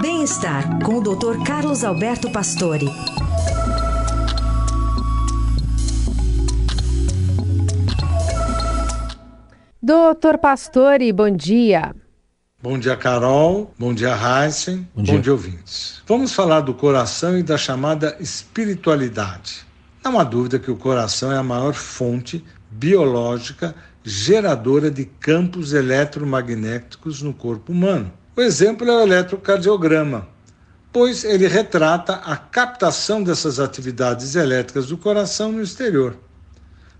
Bem-estar com o Dr. Carlos Alberto Pastore. Doutor Pastore, bom dia. Bom dia, Carol. Bom dia, Heisen. Bom dia. bom dia, ouvintes. Vamos falar do coração e da chamada espiritualidade. Não há dúvida que o coração é a maior fonte biológica geradora de campos eletromagnéticos no corpo humano. O exemplo é o eletrocardiograma, pois ele retrata a captação dessas atividades elétricas do coração no exterior.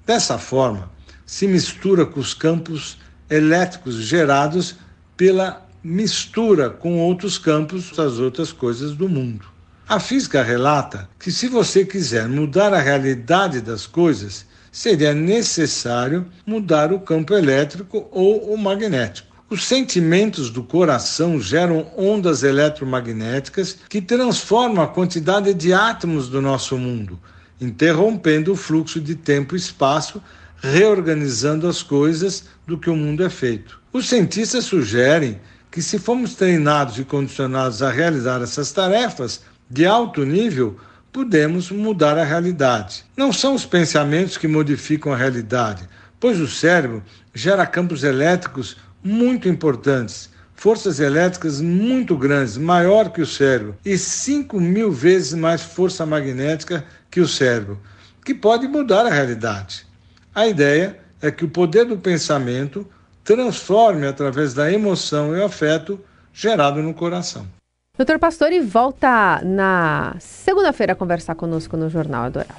Dessa forma, se mistura com os campos elétricos gerados pela mistura com outros campos das outras coisas do mundo. A física relata que se você quiser mudar a realidade das coisas, seria necessário mudar o campo elétrico ou o magnético. Os sentimentos do coração geram ondas eletromagnéticas que transformam a quantidade de átomos do nosso mundo, interrompendo o fluxo de tempo e espaço, reorganizando as coisas do que o mundo é feito. Os cientistas sugerem que, se formos treinados e condicionados a realizar essas tarefas de alto nível, podemos mudar a realidade. Não são os pensamentos que modificam a realidade, pois o cérebro gera campos elétricos muito importantes, forças elétricas muito grandes, maior que o cérebro, e 5 mil vezes mais força magnética que o cérebro, que pode mudar a realidade. A ideia é que o poder do pensamento transforme através da emoção e afeto gerado no coração. Doutor Pastore volta na segunda-feira a conversar conosco no Jornal Adoral.